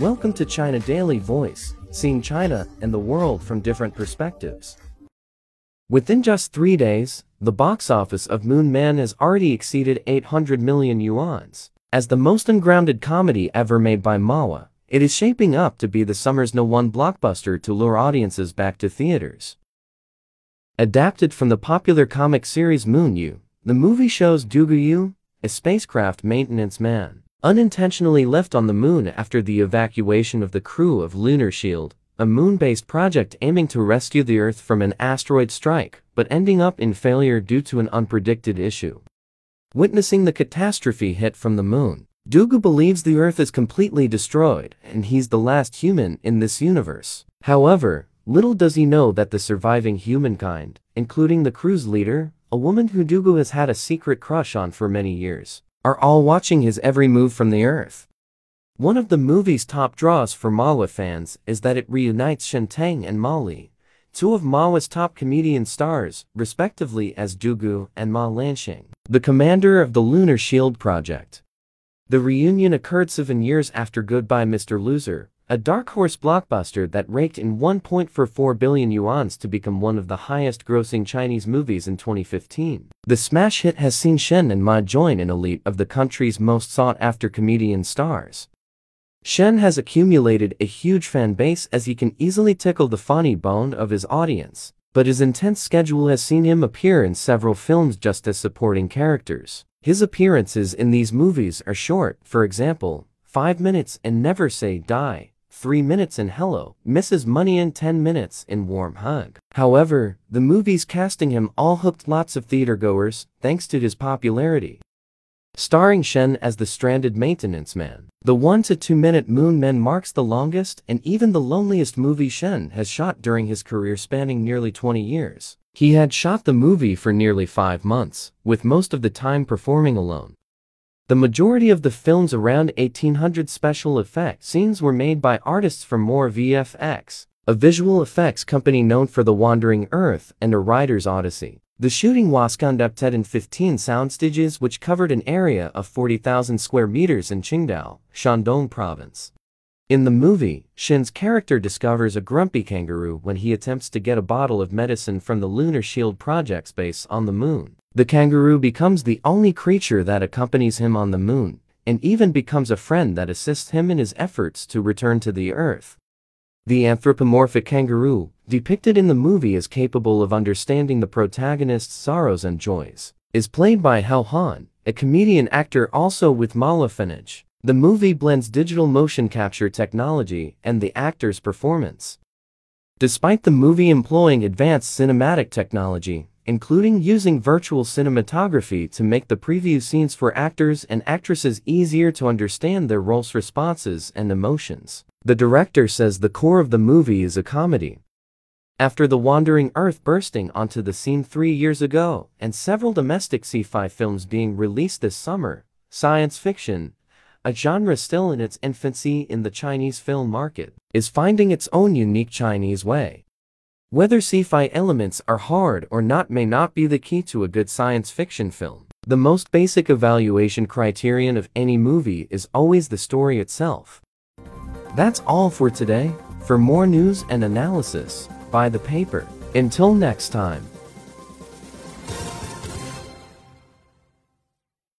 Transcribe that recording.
Welcome to China Daily Voice, seeing China and the world from different perspectives. Within just three days, the box office of Moon Man has already exceeded 800 million yuans. As the most ungrounded comedy ever made by Mahua, it is shaping up to be the summer's no one blockbuster to lure audiences back to theaters. Adapted from the popular comic series Moon You, the movie shows Dugu Yue, a spacecraft maintenance man, unintentionally left on the moon after the evacuation of the crew of Lunar Shield, a moon-based project aiming to rescue the Earth from an asteroid strike, but ending up in failure due to an unpredicted issue. Witnessing the catastrophe hit from the moon, Dugu believes the Earth is completely destroyed and he's the last human in this universe. However, little does he know that the surviving humankind, including the crew's leader, a woman who Dugu has had a secret crush on for many years, are all watching his every move from the Earth. One of the movie's top draws for Mahua fans is that it reunites Shen Teng and Ma Li, two of Mahua's top comedian stars, respectively as Dugu and Ma Lanxing, the commander of the Lunar Shield project. The reunion occurred seven years after Goodbye Mr. Loser, a dark horse blockbuster that raked in 1.44 billion yuan to become one of the highest grossing Chinese movies in 2015. The smash hit has seen Shen and Ma join an elite of the country's most sought after comedian stars. Shen has accumulated a huge fan base as he can easily tickle the funny bone of his audience, but his intense schedule has seen him appear in several films just as supporting characters. His appearances in these movies are short, for example, 5 minutes and Never Say Die, 3 minutes in Hello, Mrs. Money and 10 minutes in Warm Hug. However, the movies casting him all hooked lots of theatergoers, thanks to his popularity. Starring Shen as the stranded maintenance man, the 1 to 2 minute Moon Man marks the longest and even the loneliest movie Shen has shot during his career spanning nearly 20 years. He had shot the movie for nearly 5 months, with most of the time performing alone. The majority of the film's around 1800 special effect scenes were made by artists from More VFX, a visual effects company known for The Wandering Earth and A Writer's Odyssey. The shooting was conducted in 15 soundstages which covered an area of 40,000 square meters in Qingdao, Shandong province. In the movie, Shen's character discovers a grumpy kangaroo when he attempts to get a bottle of medicine from the Lunar Shield project's base on the moon. The kangaroo becomes the only creature that accompanies him on the moon, and even becomes a friend that assists him in his efforts to return to the Earth. The anthropomorphic kangaroo, depicted in the movie as capable of understanding the protagonist's sorrows and joys, is played by Hao Han, a comedian actor also with Mahua FunAge. The movie blends digital motion capture technology and the actor's performance. Despite the movie employing advanced cinematic technology, including using virtual cinematography to make the preview scenes for actors and actresses easier to understand their roles' responses and emotions. The director says the core of the movie is a comedy. After The Wandering Earth bursting onto the scene three years ago and several domestic sci-fi films being released this summer, science fiction, a genre still in its infancy in the Chinese film market, is finding its own unique Chinese way. Whether sci-fi elements are hard or not may not be the key to a good science fiction film. The most basic evaluation criterion of any movie is always the story itself. That's all for today. For more news and analysis, buy the paper. Until next time.